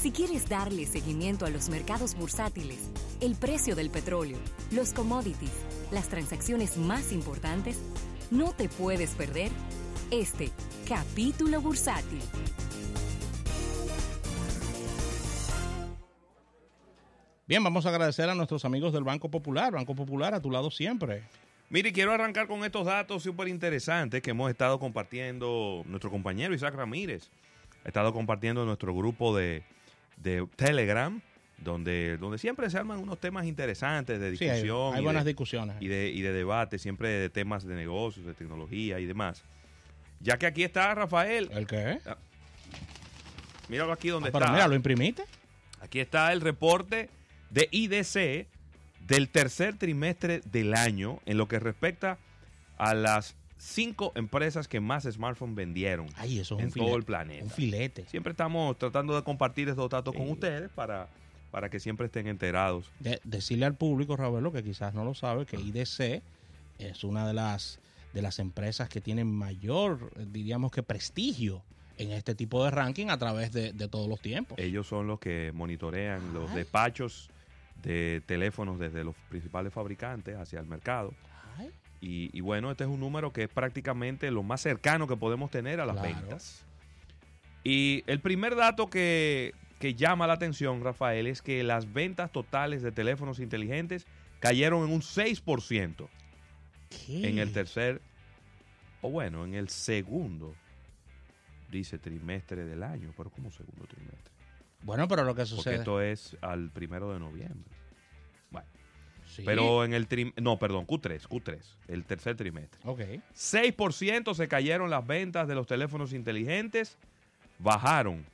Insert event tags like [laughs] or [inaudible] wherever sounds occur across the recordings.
Si quieres darle seguimiento a los mercados bursátiles, el precio del petróleo, los commodities, las transacciones más importantes, no te puedes perder este capítulo bursátil. Bien, vamos a agradecer a nuestros amigos del Banco Popular. Banco Popular a tu lado siempre. Mire, quiero arrancar con estos datos súper interesantes que hemos estado compartiendo nuestro compañero Isaac Ramírez. Ha estado compartiendo en nuestro grupo de, de Telegram, donde, donde siempre se arman unos temas interesantes de Sí, hay, discusión. hay y buenas de- discusiones. y de, y de debate, siempre de temas de negocios, de tecnología y demás. Ya que aquí está Rafael, ¿El qué? míralo aquí donde Ah, pero está. mira, ¿lo imprimiste? Aquí está el reporte de IDC del tercer trimestre del año en lo que respecta a las cinco empresas que más smartphones vendieron Ay, eso es en un todo filete. el planeta. Un filete. Siempre estamos tratando de compartir estos datos con ustedes para, para que siempre estén enterados. De- decirle al público, Ravelo, que quizás no lo sabe, que IDC es una de las, de las empresas que tienen mayor, diríamos que prestigio en este tipo de ranking a través de, de todos los tiempos. Ellos son los que monitorean los despachos de teléfonos desde los principales fabricantes hacia el mercado. Ay, Y, y bueno, este es un número que es prácticamente lo más cercano que podemos tener a las Claro. ventas. Y el primer dato que, que llama la atención, Rafael, es que las ventas totales de teléfonos inteligentes cayeron en un 6% ¿qué? en el tercer, o bueno, en el segundo, dice trimestre del año, pero ¿cómo segundo trimestre? Bueno, pero lo que Porque sucede... esto es al primero de noviembre. Sí. pero en el trim, no, perdón, Q3, Q3, el tercer trimestre. Ok. 6% se cayeron las ventas de los teléfonos inteligentes, bajaron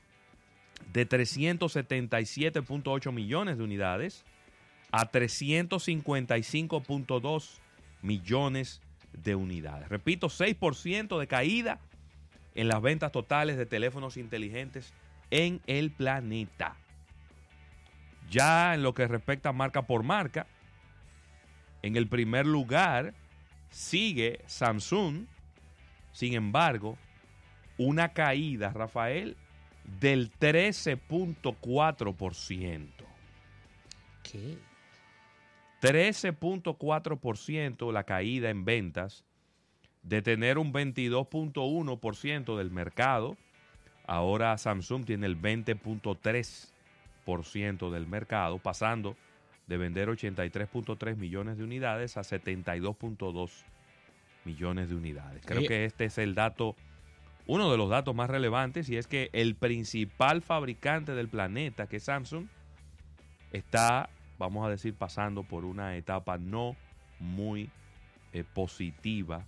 de 377.8 millones de unidades a 355.2 millones de unidades. Repito, 6% de caída en las ventas totales de teléfonos inteligentes en el planeta. Ya en lo que respecta marca por marca, en el primer lugar sigue Samsung. Sin embargo, una caída, Rafael, del 13.4%. ¿Qué? 13.4% la caída en ventas, de tener un 22.1% del mercado, ahora Samsung tiene el 20.3% del mercado, pasando de vender 83.3 millones de unidades a 72.2 millones de unidades. Creo que este es el dato, uno de los datos más relevantes, y es que el principal fabricante del planeta, que es Samsung, está, vamos a decir, pasando por una etapa no muy eh, positiva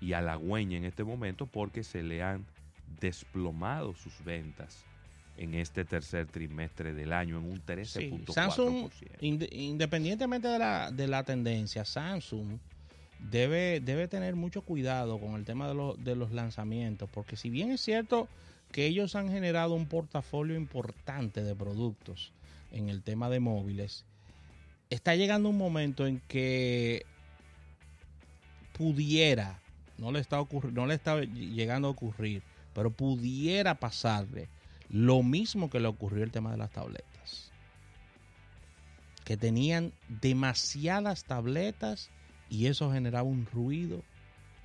y halagüeña en este momento porque se le han desplomado sus ventas en este tercer trimestre del año en un Sí, 13.4%. Samsung, inde- independientemente de la, de la tendencia, Samsung debe, debe tener mucho cuidado con el tema de, los- de los lanzamientos, porque si bien es cierto que ellos han generado un portafolio importante de productos en el tema de móviles, está llegando un momento en que pudiera, no le está, no le está llegando a ocurrir, pero pudiera pasarle lo mismo que le ocurrió el tema de las tabletas. Que tenían demasiadas tabletas y eso generaba un ruido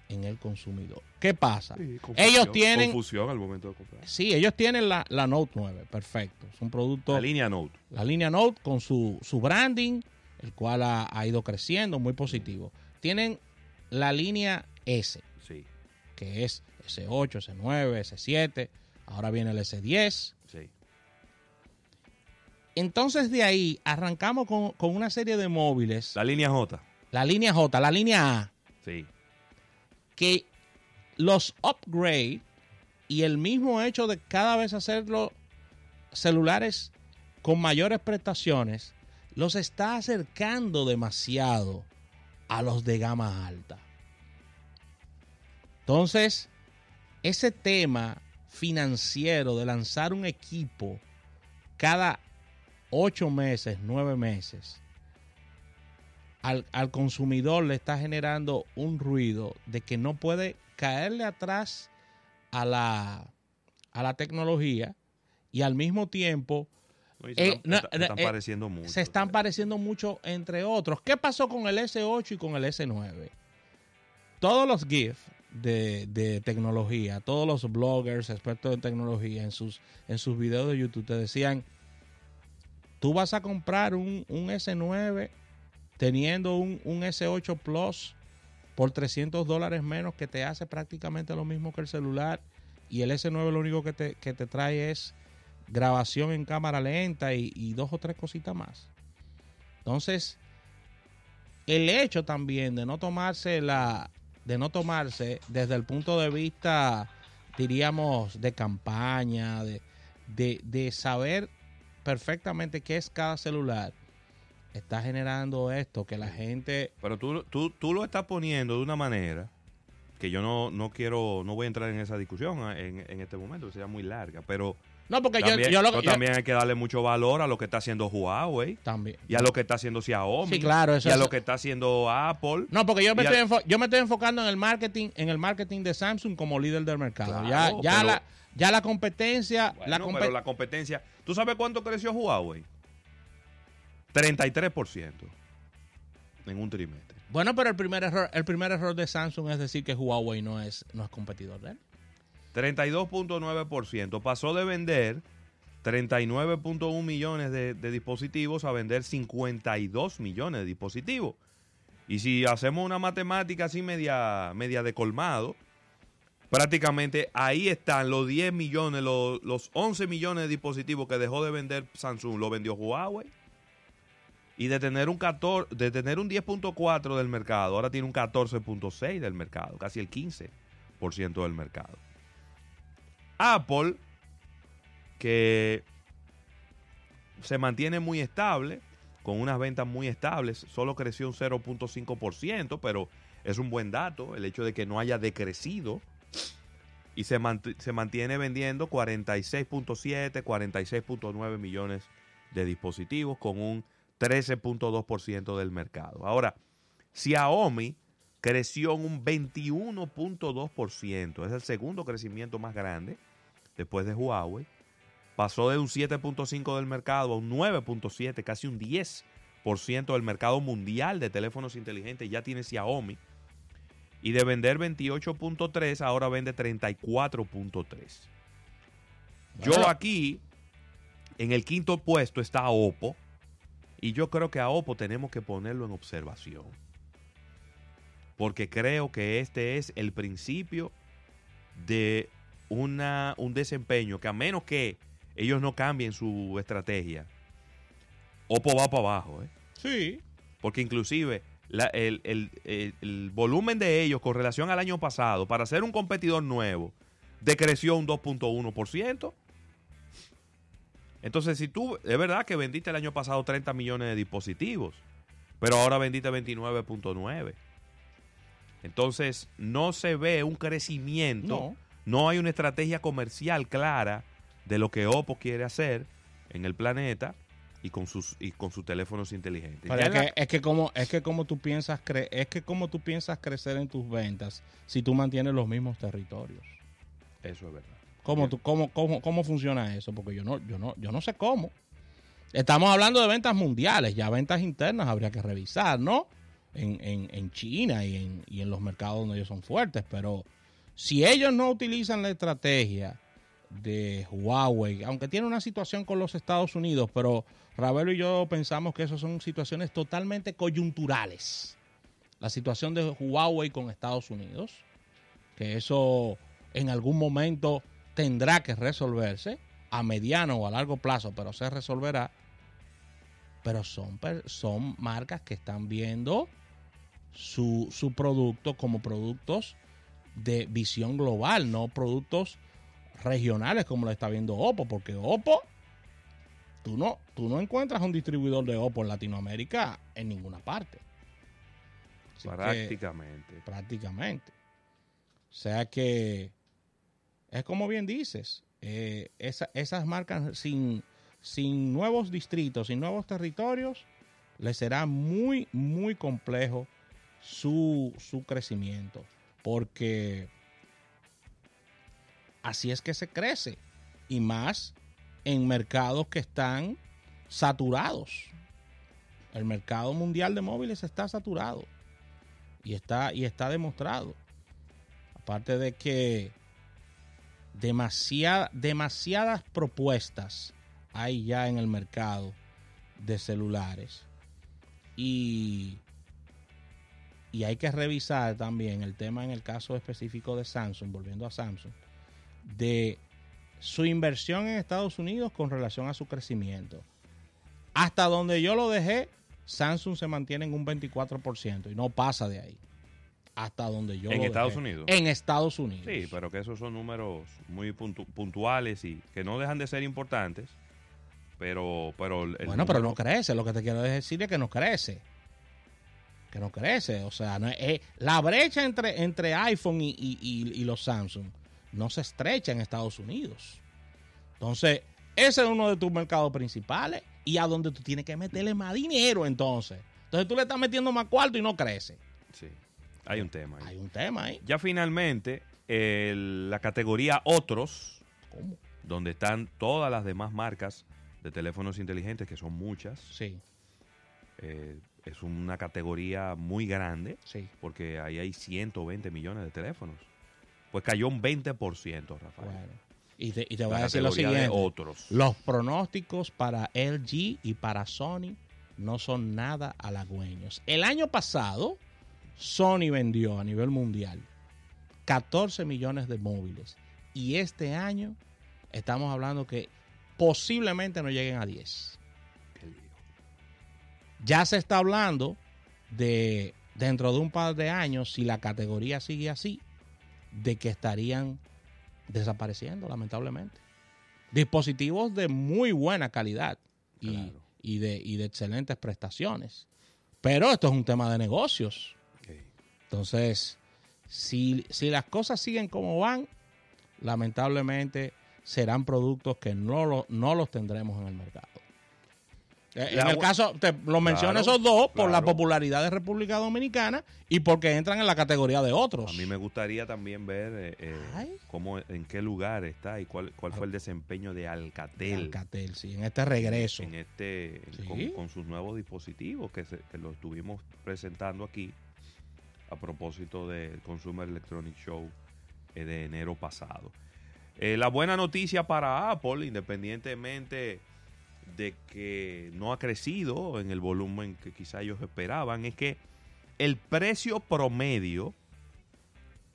en el consumidor. ¿Qué pasa? Sí, confusión- Ellos tienen- Confusión al momento de comprar. Sí, ellos tienen la, la Note 9, perfecto. Es un producto, La la, línea Note. línea Note con su, su branding, el cual ha, ha ido creciendo, muy positivo. Tienen la línea S, Sí, que es S8, S9, S7, ahora viene el S10. sí. Entonces de ahí arrancamos con, con una serie de móviles, La línea J. la línea J, la línea A, Sí. que los upgrade y el mismo hecho de cada vez hacerlo celulares con mayores prestaciones los está acercando demasiado a los de gama alta. Entonces, ese tema financiero de lanzar un equipo cada ocho meses, nueve meses, al, al consumidor le está generando un ruido de que no puede caerle atrás a la, a la tecnología y al mismo tiempo No, y se Eh, están, no, se están eh, pareciendo mucho. se están pareciendo mucho entre otros. ¿Qué pasó con el S8 y con el S9? Todos los GIF de, tecnología, todos los bloggers expertos en tecnología en sus, en sus videos de YouTube te decían, tú vas a comprar un, un S9 teniendo un, un S8 Plus por 300 dólares menos que te hace prácticamente lo mismo que el celular y el S9 lo único que te, que te trae es grabación en cámara lenta y dos o tres cositas más. Entonces, el hecho también de no tomarse la, de no tomarse desde el punto de vista, diríamos, de campaña, de, de, de saber perfectamente qué es cada celular, está generando esto, que la gente... Pero tú, tú, tú lo estás poniendo de una manera que yo no, no quiero, no voy a entrar en esa discusión ah, en, en este momento, sería muy larga, pero No, porque yo, también, yo lo yo- también hay que darle mucho valor a lo que está haciendo Huawei también. y a lo que está haciendo Xiaomi Sí, claro, eso y a es- lo que está haciendo Apple. No, porque yo me, estoy al- yo me estoy enfocando en el marketing, en el marketing de Samsung como líder del mercado. Claro, ya, ya pero- la, ya la competencia, la Bueno, compe- pero la competencia. ¿Tú sabes cuánto creció Huawei? 33% en un trimestre. Bueno, pero el primer error, el primer error de Samsung es decir que Huawei no es, no es competidor de él. 32.9%. Pasó de vender 39.1 millones de, dispositivos a vender 52 millones de dispositivos. Y si hacemos una matemática así media, media de colmado, prácticamente ahí están los 10 millones, los, los 11 millones de dispositivos que dejó de vender Samsung, lo vendió Huawei. Y de tener un 14, de tener un 10.4 del mercado, ahora tiene un 14.6 del mercado, casi el 15% del mercado. Apple, que se mantiene muy estable, con unas ventas muy estables, solo creció un 0.5%, pero es un buen dato el hecho de que no haya decrecido y se, mant- se mantiene vendiendo 46.7, 46.9 millones de dispositivos con un 13.2% del mercado. Ahora, Xiaomi creció en un 21.2%, es el segundo crecimiento más grande después de Huawei. Pasó de un 7.5 del mercado a un 9.7, casi un 10% del mercado mundial de teléfonos inteligentes ya tiene Xiaomi. Y de vender 28.3, ahora vende 34.3. Yo aquí, en el quinto puesto está Oppo. Y yo creo que a Oppo tenemos que ponerlo en observación. Porque creo que este es el principio de una, un desempeño que a menos que ellos no cambien su estrategia, Oppo va para abajo. ¿eh? Sí. Porque inclusive la- el, el- el- el volumen de ellos con relación al año pasado, para ser un competidor nuevo, decreció un 2.1%. Entonces, si tú, es verdad que vendiste el año pasado 30 millones de dispositivos, pero ahora vendiste 29.9. Entonces, no se ve un crecimiento, No. No hay una estrategia comercial clara de lo que Oppo quiere hacer en el planeta y con sus y con sus teléfonos inteligentes. Es la- que, es que como es que como tú piensas cre- es que como tú piensas crecer en tus ventas si tú mantienes los mismos territorios. Eso es verdad. ¿Cómo, tú, cómo, cómo, cómo funciona eso? Porque yo no, yo no, yo no sé cómo. Estamos hablando de ventas mundiales, ya ventas internas habría que revisar, ¿no? En, en, en China y en, y en los mercados donde ellos son fuertes, pero si ellos no utilizan la estrategia de Huawei, aunque tiene una situación con los Estados Unidos, pero Ravelo y yo pensamos que esas son situaciones totalmente coyunturales. La situación de Huawei con Estados Unidos, que eso en algún momento tendrá que resolverse a mediano o a largo plazo, pero se resolverá. Pero son, son marcas que están viendo su, su producto como productos de visión global, no productos regionales como lo está viendo Oppo, porque Oppo, tú no, tú no encuentras un distribuidor de Oppo en Latinoamérica en ninguna parte. Así que- Prácticamente. prácticamente. O sea que es como bien dices, eh, esa- esas marcas sin, sin nuevos distritos, sin nuevos territorios, les será muy, muy complejo su, su crecimiento. Porque así es que se crece. Y más en mercados que están saturados. El mercado mundial de móviles está saturado y está, y está demostrado. Aparte de que demasiada, demasiadas propuestas hay ya en el mercado de celulares. Y, y hay que revisar también el tema en el caso específico de Samsung, volviendo a Samsung, de su inversión en Estados Unidos con relación a su crecimiento. Hasta donde yo lo dejé, Samsung se mantiene en un 24% y no pasa de ahí. Hasta donde yo ¿En lo Estados dejé. Unidos? En Estados Unidos. Sí, pero que esos son números muy puntu- puntuales y que no dejan de ser importantes. Pero, pero el bueno, pero no crece. Lo que te quiero decir es que no crece. Que no crece. O sea, no es- es- la brecha entre, entre iPhone y, y- y- y los Samsung no se estrecha en Estados Unidos. Entonces, ese es uno de tus mercados principales y a donde tú tienes que meterle más dinero entonces. Entonces tú le estás metiendo más cuarto y no crece. Sí, hay un tema. ahí. Hay un tema ahí. Ya finalmente, la categoría otros, ¿Cómo? donde están todas las demás marcas de teléfonos inteligentes, que son muchas, Sí, eh, es una categoría muy grande, sí. porque ahí hay 120 millones de teléfonos. Pues cayó un 20%, Rafael. Bueno. Y te, y te voy a decir lo de siguiente. otros. Los pronósticos para LG y para Sony no son nada halagüeños. El año pasado, Sony vendió a nivel mundial 14 millones de móviles. Y este año estamos hablando que posiblemente no lleguen a 10. Ya se está hablando de dentro de un par de años, si la categoría sigue así, de que estarían desapareciendo, lamentablemente. Dispositivos de muy buena calidad y, Claro. y de, y de excelentes prestaciones. Pero esto es un tema de negocios. Entonces, si, si las cosas siguen como van, lamentablemente serán productos que no, lo- no los tendremos en el mercado. Eh, En La el caso, te lo menciono Claro, esos dos por la popularidad de República Dominicana y porque entran en la categoría de otros. A mí me gustaría también ver eh, eh, cómo, en qué lugar está y cuál, cuál fue el desempeño de Alcatel. Alcatel, sí, en este regreso. en este Sí. con, con sus nuevos dispositivos que, se, que lo estuvimos presentando aquí a propósito del Consumer Electronic Show eh, de enero pasado. La buena noticia para Apple, independientemente de que no ha crecido en el volumen que quizá ellos esperaban, es que el precio promedio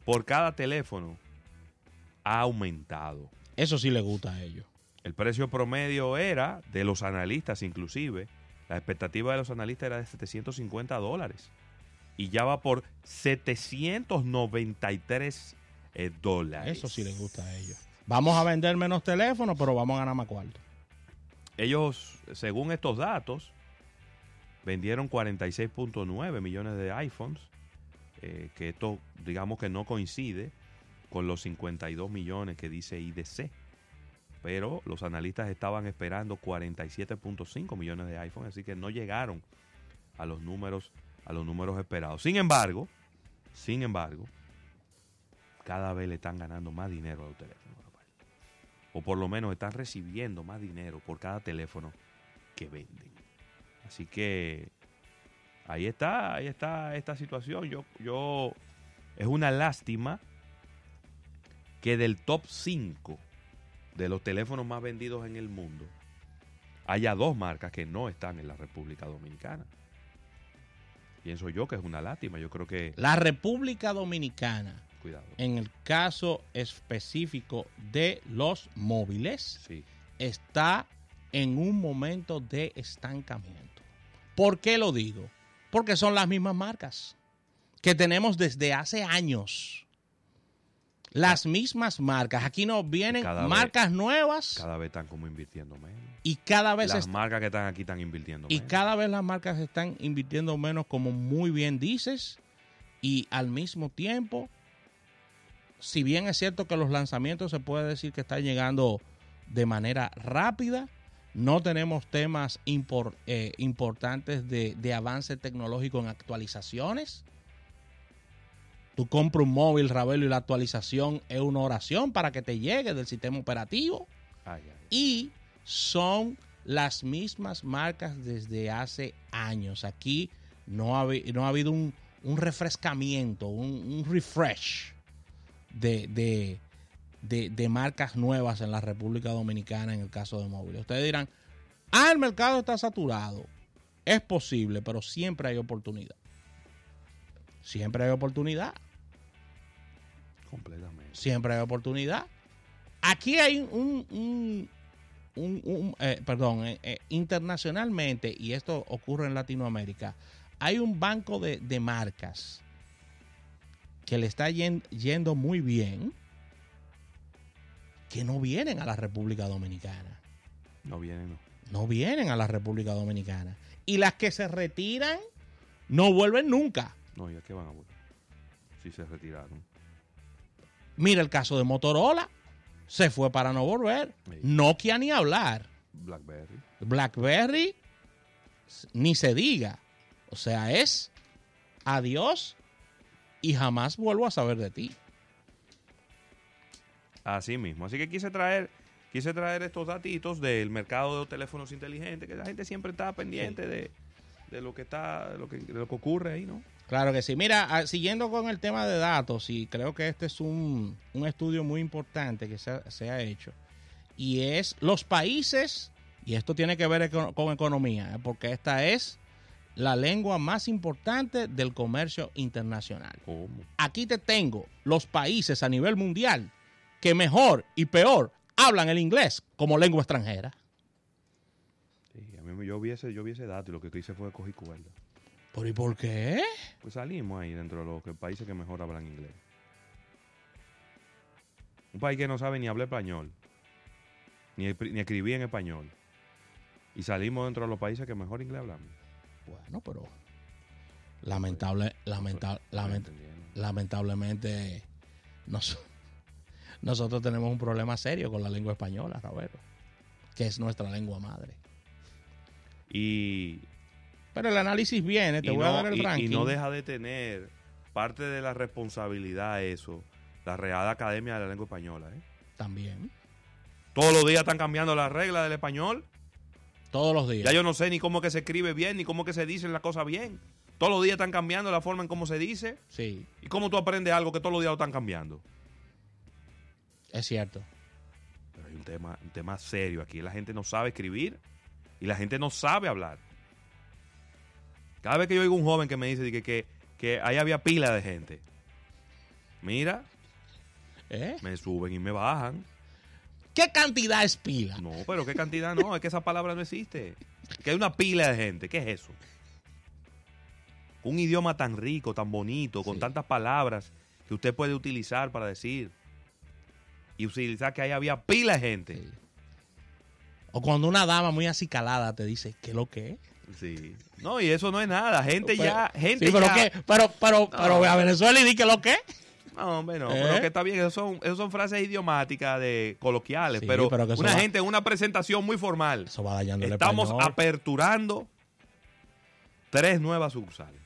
por cada teléfono ha aumentado. Eso sí le gusta a ellos. El precio promedio era, de los analistas inclusive, la expectativa de los analistas era de 750 dólares. Y ya va por 793 eh, dólares. Eso sí le gusta a ellos. Vamos a vender menos teléfonos, pero vamos a ganar más cuarto. Ellos, según estos datos, vendieron 46.9 millones de iPhones, eh, que esto digamos que no coincide con los 52 millones que dice IDC. Pero los analistas estaban esperando 47.5 millones de iPhones, así que no llegaron a los números a los números esperados. Sin embargo, sin embargo, cada vez le están ganando más dinero a los teléfonos. O por lo menos están recibiendo más dinero por cada teléfono que venden. Así que ahí está, ahí está esta situación. Yo, yo, es una lástima que del top 5 de los teléfonos más vendidos en el mundo haya dos marcas que no están en la República Dominicana. Pienso yo que es una lástima. Yo creo que, La República Dominicana, cuidado. en el caso específico de los móviles, Sí, está en un momento de estancamiento. ¿Por qué lo digo? Porque son las mismas marcas que tenemos desde hace años. Las mismas marcas. Aquí nos vienen Cada vez- marcas nuevas cada vez están como invirtiendo menos. y cada vez Las marcas que están aquí están invirtiendo y menos. cada vez las marcas están invirtiendo menos, como muy bien dices, y al mismo tiempo, si bien es cierto que los lanzamientos se puede decir que están llegando de manera rápida, no tenemos temas eh, importantes de, de avance tecnológico en actualizaciones. Tú compras un móvil, Ravelo, y la actualización es una oración para que te llegue del sistema operativo. Ay, ay. Y son las mismas marcas desde hace años. Aquí no ha, habi- no ha habido un, un refrescamiento, un, un refresh de, de, de- de marcas nuevas en la República Dominicana en el caso de móviles. Ustedes dirán, ah, el mercado está saturado. Es posible, pero siempre hay oportunidad. Siempre hay oportunidad. Completamente. Siempre hay oportunidad. Aquí hay un, un- un- un, eh, perdón, eh, eh, internacionalmente, y esto ocurre en Latinoamérica, hay un banco de, de marcas que le está yen- yendo muy bien, que no vienen a la República Dominicana. No viene, no. No vienen a la República Dominicana. Y las que se retiran no vuelven nunca. No, ¿y a qué van a volver? Si se retiraron. Mira el caso de Motorola. Se fue para no volver. Sí. Nokia ni hablar. Blackberry. BlackBerry ni se diga. O sea, es adiós y jamás vuelvo a saber de ti. Así mismo. Así que quise traer, quise traer estos datitos del mercado de los teléfonos inteligentes, que la gente siempre está pendiente de, de lo que está, de lo que, de lo que ocurre ahí, ¿no? Claro que sí. Mira, ah, siguiendo con el tema de datos, y creo que este es un, un estudio muy importante que se, ha- se ha hecho, y es los países, y esto tiene que ver con economía, ¿eh? porque esta es la lengua más importante del comercio internacional. ¿Cómo? aquí te tengo los países a nivel mundial que mejor y peor hablan el inglés como lengua extranjera. Sí, a mí me- yo vi ese, yo vi ese dato y lo que hice fue coger cuerda. ¿Pero y por qué? Pues salimos ahí dentro de los que- países que mejor hablan inglés. Un país que no sabe ni hablar español, ni, ni escribir en español. Y salimos dentro de los países que mejor inglés hablamos. Bueno, pero lamentable, lamentablemente nos- [laughs] nosotros tenemos un problema serio con la lengua española, Roberto, que es nuestra lengua madre. Y, Pero el análisis viene, te voy no, a dar el y- y no deja de tener parte de la responsabilidad eso, la Real Academia de la Lengua Española. ¿eh? También, Todos los días están cambiando las reglas del español. Todos los días. Ya yo no sé ni cómo que se escribe bien, ni cómo que se dicen las cosas bien. Todos los días están cambiando la forma en cómo se dice. Sí, ¿Y cómo tú aprendes algo que todos los días lo están cambiando? es cierto. Pero hay un tema, un tema serio aquí. La gente no sabe escribir y la gente no sabe hablar. Cada vez que yo oigo un joven que me dice que, que, que ahí había pila de gente. Mira, ¿Eh? me suben y me bajan. ¿Qué cantidad es pila? No, pero qué cantidad no, es que esa palabra no existe. Que hay una pila de gente, ¿qué es eso? Un idioma tan rico, tan bonito, con Sí. tantas palabras que usted puede utilizar para decir. Y utilizar que ahí había pila de gente. Sí. O cuando una dama muy acicalada te dice, ¿qué lo que es? Sí. No, y eso no es nada. Gente Pero- ya, gente sí, pero ya. qué, pero, pero, pero a Venezuela y di que lo que es. No, hombre, no. ¿Eh? Pero que está bien, eso son, eso son frases idiomáticas de coloquiales. Sí, pero, una va- gente en una presentación muy formal. Eso va dañando el Estamos español. aperturando tres nuevas sucursales.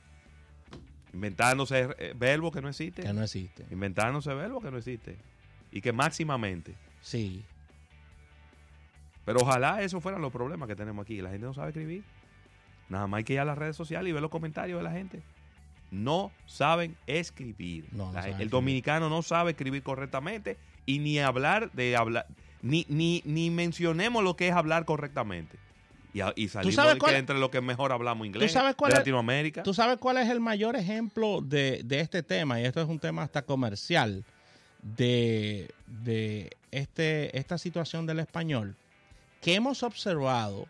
Inventándose eh, verbos que no existen. Que no existe. Inventándose verbos que no existen. Y que máximamente. Sí. Pero ojalá esos fueran los problemas que tenemos aquí. La gente no sabe escribir. Nada más hay que ir a las redes sociales y ver los comentarios de la gente. No saben escribir. No, no La- saben el escribir. dominicano no sabe escribir correctamente y ni hablar de hablar. Ni, ni, ni mencionemos lo que es hablar correctamente. Y, y salimos sabes de cuál- que entre lo que mejor hablamos inglés sabes cuál de es- Latinoamérica. ¿Tú sabes cuál es el mayor ejemplo de, de este tema? Y esto es un tema hasta comercial de, de este, esta situación del español. Que hemos observado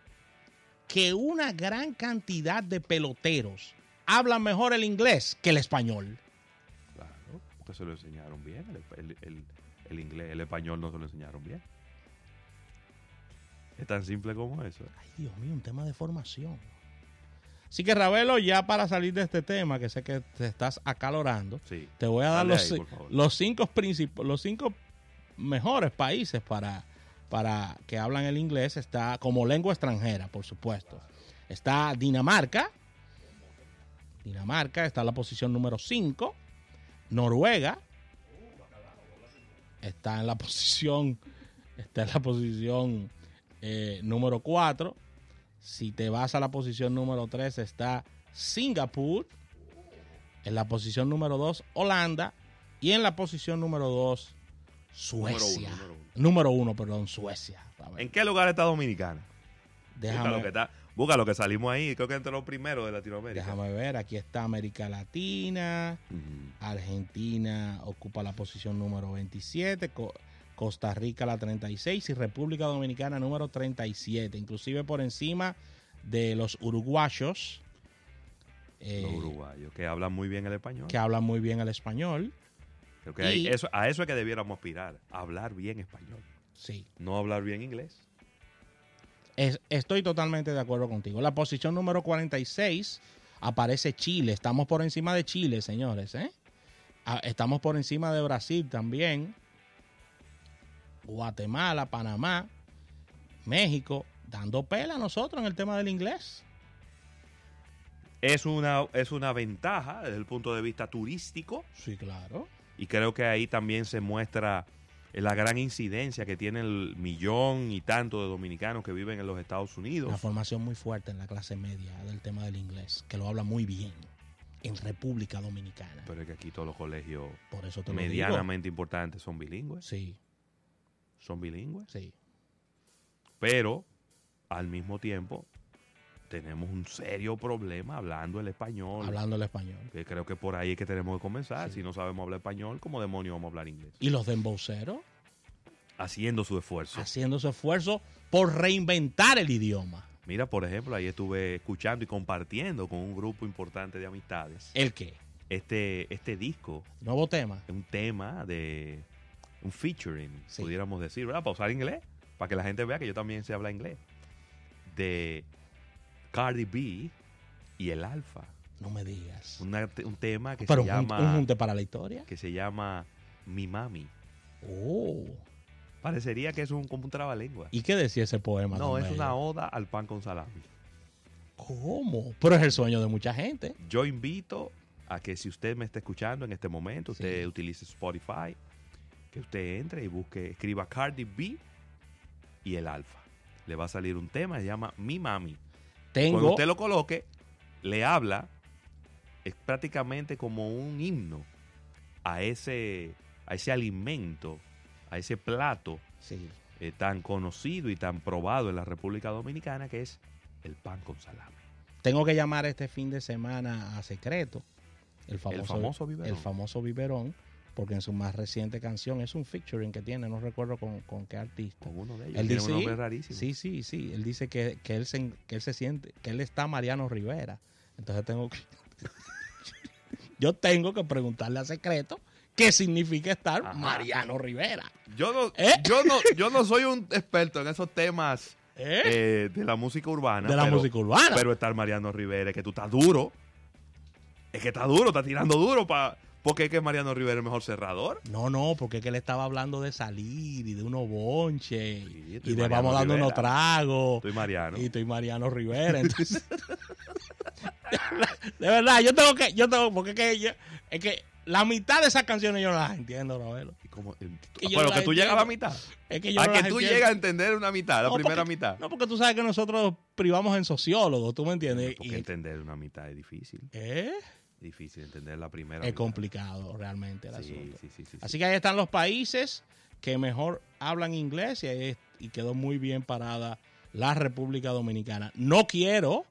que una gran cantidad de peloteros hablan mejor el inglés que el español. Claro, porque se lo enseñaron bien. El, el- el- inglés, el español no se lo enseñaron bien. Es tan simple como eso. Ay, Dios mío, un tema de formación. Así que, Ravelo, ya para salir de este tema, que sé que te estás acalorando, Sí. te voy a dar los, ahí, los cinco los cinco mejores países para, para que hablan el inglés. Está como lengua extranjera, por supuesto. Está Dinamarca. Dinamarca está en la posición número 5. Noruega está en la [laughs] posición está en la posición eh, número 4. Si te vas a la posición número 3 está Singapur. En la posición número 2, Holanda. Y en la posición número 2, Suecia. Número uno, Número 1, perdón, Suecia. ¿En qué lugar está Dominicana? Déjame, lo que está. Busca lo que salimos ahí. Creo que entre los primeros de Latinoamérica. déjame ver, aquí está América Latina. Argentina ocupa la posición número 27, Co- Costa Rica la 36 y República Dominicana número 37, inclusive por encima de los uruguayos eh, Los uruguayos, que hablan muy bien el español. que hablan muy bien el español. Creo que eso, a eso es que debiéramos aspirar. a hablar bien español. Sí, No hablar bien inglés. Es- estoy totalmente de acuerdo contigo. La posición número 46 aparece Chile. Estamos por encima de Chile, señores. ¿eh? Estamos por encima de Brasil también. Guatemala, Panamá, México, dando pela a nosotros en el tema del inglés. Es una, es una ventaja desde el punto de vista turístico. Sí, claro. Y creo que ahí también se muestra la gran incidencia que tiene el millón y tanto de dominicanos que viven en los Estados Unidos. Una formación muy fuerte en la clase media del tema del inglés, que lo habla muy bien en República Dominicana. Pero es que aquí todos los colegios Por eso te lo digo. medianamente importantes son bilingües. Sí, Son bilingües. sí. Pero al mismo tiempo tenemos un serio problema hablando el español. Hablando el español. Que creo que por ahí es que tenemos que comenzar. Sí. Si no sabemos hablar español, ¿cómo demonios vamos a hablar inglés? Y los dembowceros Haciendo su esfuerzo. haciendo su esfuerzo por reinventar el idioma. Mira, por ejemplo, ahí estuve escuchando y compartiendo con un grupo importante de amistades ¿El qué? este, este disco. Nuevo tema. Es un tema de un featuring, Sí. pudiéramos decir, ¿verdad? Para usar inglés, para que la gente vea que yo también sé hablar inglés. De Cardi B y el Alfa. No me digas. Una- un tema que Pero se llama un junte para la historia. que se llama Mi Mami. Oh. Parecería que es un, como un trabalengua. ¿Y qué decía ese poema? No, es bello? una oda al pan con salami. ¿Cómo? Pero es el sueño de mucha gente. Yo invito a que si usted me está escuchando en este momento, usted Sí. utilice Spotify, que usted entre y busque, escriba Cardi B y el Alfa. Le va a salir un tema, se llama Mi Mami. Cuando usted lo coloque, le habla, es prácticamente como un himno a ese, a ese alimento, a ese plato sí, eh, tan conocido y tan probado en la República Dominicana que es el pan con salami. tengo que llamar este fin de semana a Secreto. El famoso, famoso biberón. El famoso biberón. Porque en su más reciente canción es un featuring que tiene, no recuerdo con, con qué artista. Con uno de ellos. Él Tiene dice, un nombre rarísimo. sí, sí, sí. Él dice que, que él se, que él se siente, que él está Mariano Rivera. Entonces tengo que, [laughs] yo tengo que preguntarle a Secreto qué significa estar Ajá. Mariano Rivera. Yo no, ¿Eh? yo no, yo no soy un experto en esos temas ¿Eh? eh, de la música urbana. de la pero- música urbana. Pero estar Mariano Rivera, es que tú estás duro. Es que está duro, está tirando duro para. Porque es que Mariano Rivera es el mejor cerrador. no, no, porque es que él estaba hablando de salir y de unos bonches Sí, y de vamos dando unos tragos. Estoy Mariano. Y estoy Mariano Rivera, entonces. [laughs] de verdad, yo tengo que, yo tengo, porque es que, yo- es que la mitad de esas canciones yo no las entiendo, Ravelo. ¿Y cómo? Eh, Que no tú llegas a la mitad. Es que yo A no que tú entiendo. llegas a entender una mitad, la No, primera porque- mitad. No, porque tú sabes que nosotros privamos en sociólogos, ¿tú me entiendes? Porque Y- entender una mitad es difícil. ¿Eh? Difícil entender la primera Es complicado realmente el Sí, asunto. sí, sí, sí, sí. Así que ahí están los países que mejor hablan inglés y, ahí y quedó muy bien parada la República Dominicana. No quiero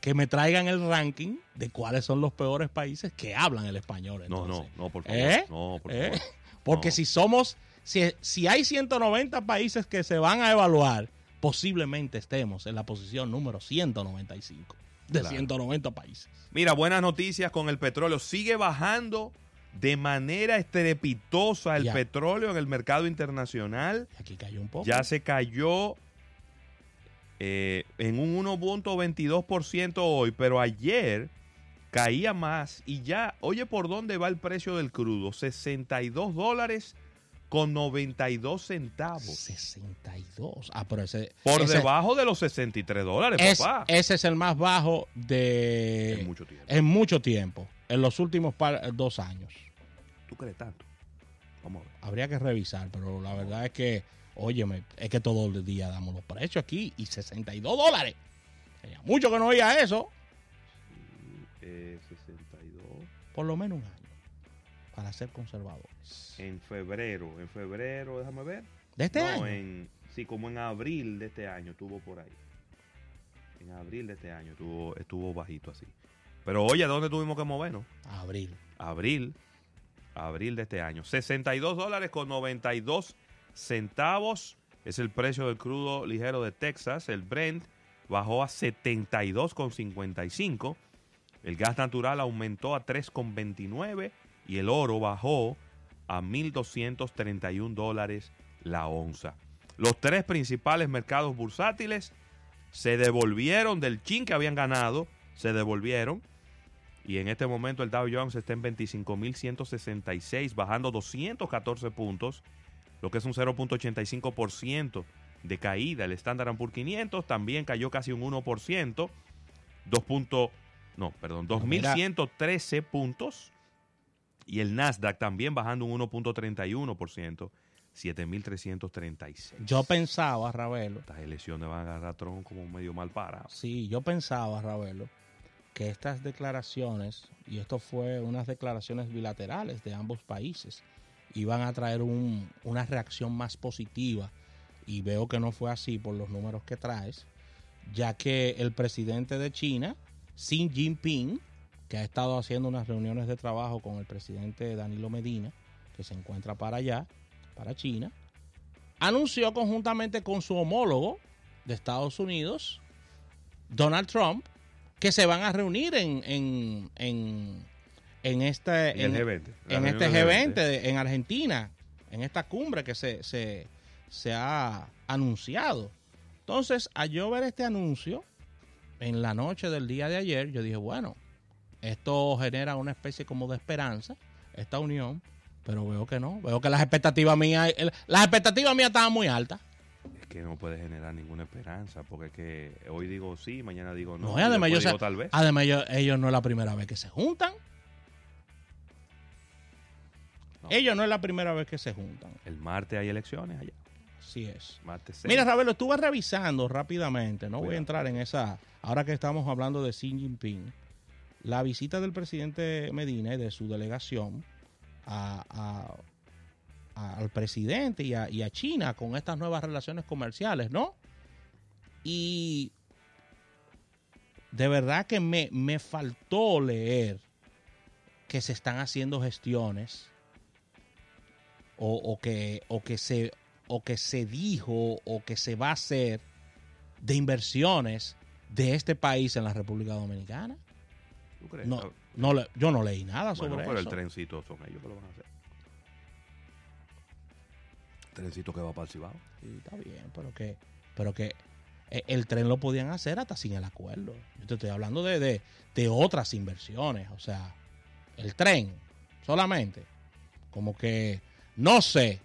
que me traigan el ranking de cuáles son los peores países que hablan el español. No, no, no, por favor. ¿Eh? No, por ¿Eh? favor. Porque No. si somos, si, si hay 190 países que se van a evaluar, posiblemente estemos en la posición número 195 de Claro. 190 países. Mira, buenas noticias con el petróleo. Sigue bajando de manera estrepitosa el Ya. petróleo en el mercado internacional. Aquí cayó un poco. Ya se cayó eh, en un 1.22% hoy, pero ayer caía más y ya, oye, ¿por dónde va el precio del crudo? 62 dólares con 92 centavos. 62. Ah, pero ese. Por ese- debajo de los 63 dólares, es- papá. ese es el más bajo de. en mucho tiempo. en mucho tiempo. En los últimos par- dos años. ¿Tú crees tanto? Vamos a ver. Habría que revisar, pero la verdad es que Óyeme, es que todo el día damos los precios aquí y 62 dólares. Mucho que no oía eso. Eh, 62. Por lo menos un año. Para ser conservadores. En febrero, en febrero, déjame ver. ¿De este no, año? en sí, como en abril de este año estuvo por ahí. En abril de este año estuvo, estuvo bajito así. Pero oye, ¿dónde tuvimos que movernos? Abril. Abril, abril de este año. 62 dólares con 92 centavos es el precio del crudo ligero de Texas. El Brent bajó a 72,55. El gas natural aumentó a 3,29 y el oro bajó a 1.231 dólares la onza. Los tres principales mercados bursátiles se devolvieron del chin que habían ganado, se devolvieron. Y en este momento el Dow Jones está en 25.166, bajando 214 puntos, lo que es un 0.85% de caída. El Standard Poor's 500 también cayó casi un 1%, 2. punto- no, perdón, Pero mira- 2.113 puntos. Y el Nasdaq también bajando un 1.31%, 7.336. Yo pensaba, Ravelo, Estas elecciones van a agarrar a Trump como medio mal parado. sí, yo pensaba, Ravelo, que estas declaraciones, y esto fue unas declaraciones bilaterales de ambos países, iban a traer un- una reacción más positiva. Y veo que no fue así por los números que traes, ya que el presidente de China, Xi Jinping, que ha estado haciendo unas reuniones de trabajo con el presidente Danilo Medina, que se encuentra para allá, para China, anunció conjuntamente con su homólogo de Estados Unidos, Donald Trump, que se van a reunir en, en, en, en este, En el en- G20. la en este del G20 de- en Argentina, en esta cumbre que se, se, se ha anunciado. Entonces, al yo ver este anuncio en la noche del día de ayer, yo dije, bueno, esto genera una especie como de esperanza, esta unión, pero veo que no, veo que las expectativas mías, las expectativas mías estaban muy altas. Es que no puede generar ninguna esperanza, porque es que hoy digo sí, mañana digo no. No, y además, yo tal vez. además ellos, ellos no es la primera vez que se juntan. No. Ellos no es la primera vez que se juntan. El martes hay elecciones allá. Así es. Martes seis. Mira, Ravelo, estuve revisando rápidamente, no voy a entrar en esa, ahora que estamos hablando de Xi Jinping, la visita del presidente Medina y de su delegación al presidente y a, China con estas nuevas relaciones comerciales, ¿no? Y de verdad que me, me faltó leer que se están haciendo gestiones o que, o que se o que se dijo o que se va a hacer de inversiones de este país en la República Dominicana. ¿Tú crees? No, no le- yo no leí nada bueno, sobre pero el eso. trencito son ellos que lo van a hacer. Trencito que va para el Cibao. Sí, está bien, pero que, pero que eh, el tren lo podían hacer hasta sin el acuerdo. Yo te estoy hablando de, de, de otras inversiones, o sea, el tren solamente. Como que no sé,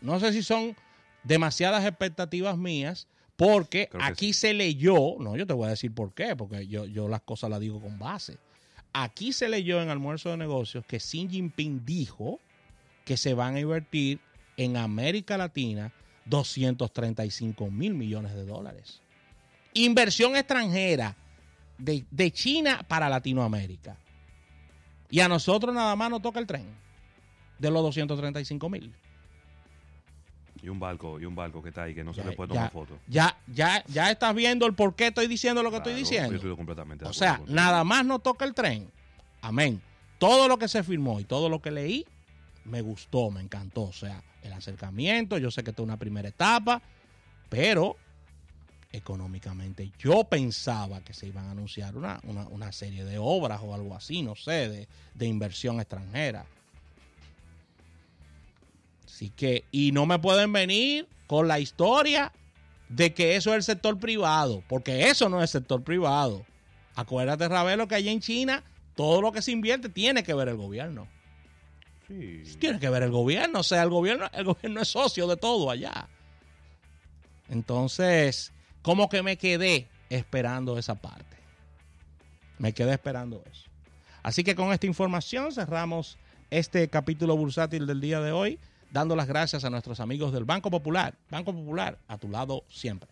no sé si son demasiadas expectativas mías, porque aquí se leyó, no, yo te voy a decir por qué, porque yo, yo las cosas las digo con base. Aquí se leyó en almuerzo de negocios que Xi Jinping dijo que se van a invertir en América Latina 235 mil millones de dólares. Inversión extranjera de, de China para Latinoamérica. Y a nosotros nada más nos toca el tren de los 235 mil. Y un barco, y un barco que está ahí que no se le puede tomar foto. Ya, ya, ya estás viendo el por qué estoy diciendo lo que estoy diciendo. Yo estoy completamente de O sea, nada más nos toca el tren. Amén. Todo lo que se firmó y todo lo que leí me gustó, me encantó. O sea, el acercamiento, yo sé que esta es una primera etapa, pero económicamente yo pensaba que se iban a anunciar una, una, una serie de obras o algo así, no sé, de, de inversión extranjera. Así que, y no me pueden venir con la historia de que eso es el sector privado, porque eso no es sector privado. Acuérdate, Ravelo, que allá en China todo lo que se invierte tiene que ver el gobierno. Sí. Tiene que ver el gobierno, o sea, el gobierno, el gobierno es socio de todo allá. Entonces, como que me quedé esperando esa parte. Me quedé esperando eso. Así que con esta información cerramos este capítulo bursátil del día de hoy dando las gracias a nuestros amigos del Banco Popular. Banco Popular, a tu lado siempre.